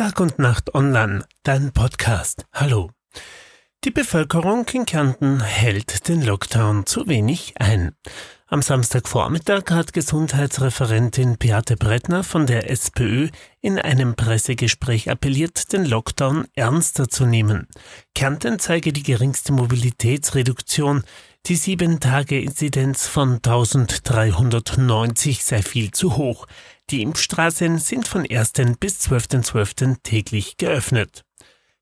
Tag und Nacht Online, dein Podcast. Hallo. Die Bevölkerung in Kärnten hält den Lockdown zu wenig ein. Am Samstagvormittag hat Gesundheitsreferentin Beate Brettner von der SPÖ in einem Pressegespräch appelliert, den Lockdown ernster zu nehmen. Kärnten zeige die geringste Mobilitätsreduktion. Die Sieben-Tage-Inzidenz von 1390 sei viel zu hoch. Die Impfstraßen sind von 1. bis 12.12. .12. täglich geöffnet.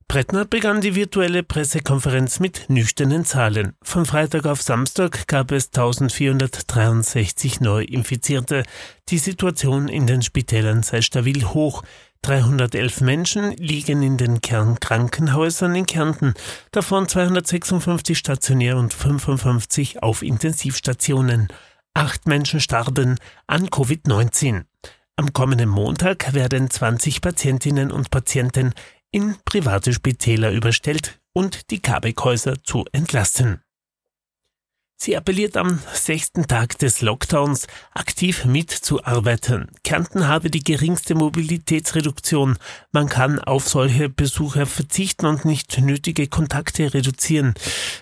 Brettner begann die virtuelle Pressekonferenz mit nüchternen Zahlen. Von Freitag auf Samstag gab es 1463 Neuinfizierte. Die Situation in den Spitälern sei stabil hoch. 311 Menschen liegen in den Kernkrankenhäusern in Kärnten, davon 256 stationär und 55 auf Intensivstationen. Acht Menschen starben an Covid-19. Am kommenden Montag werden 20 Patientinnen und Patienten in private Spitäler überstellt und die Kabekhäuser zu entlasten. Sie appelliert am sechsten Tag des Lockdowns aktiv mitzuarbeiten. Kärnten habe die geringste Mobilitätsreduktion. Man kann auf solche Besucher verzichten und nicht nötige Kontakte reduzieren.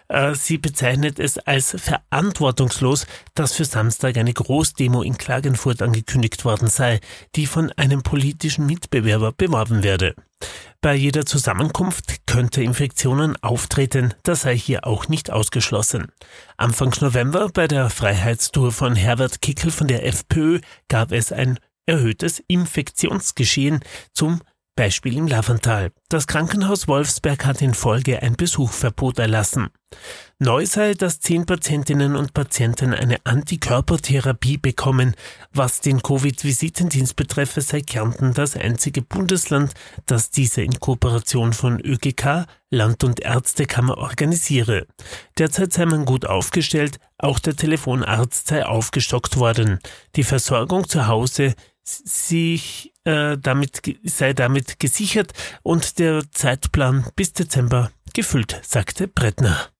Äh, sie bezeichnet es als verantwortungslos, dass für Samstag eine Großdemo in Klagenfurt angekündigt worden sei, die von einem politischen Mitbewerber beworben werde. Bei jeder Zusammenkunft könnte Infektionen auftreten, das sei hier auch nicht ausgeschlossen. Anfang November bei der Freiheitstour von Herbert Kickel von der FPÖ gab es ein erhöhtes Infektionsgeschehen zum Beispiel im Lavantal. Das Krankenhaus Wolfsberg hat in Folge ein Besuchverbot erlassen. Neu sei, dass zehn Patientinnen und Patienten eine Antikörpertherapie bekommen. Was den Covid-Visitendienst betreffe, sei Kärnten das einzige Bundesland, das diese in Kooperation von ÖGK, Land- und Ärztekammer organisiere. Derzeit sei man gut aufgestellt, auch der Telefonarzt sei aufgestockt worden. Die Versorgung zu Hause sich äh, damit sei damit gesichert und der Zeitplan bis Dezember gefüllt, sagte Brettner.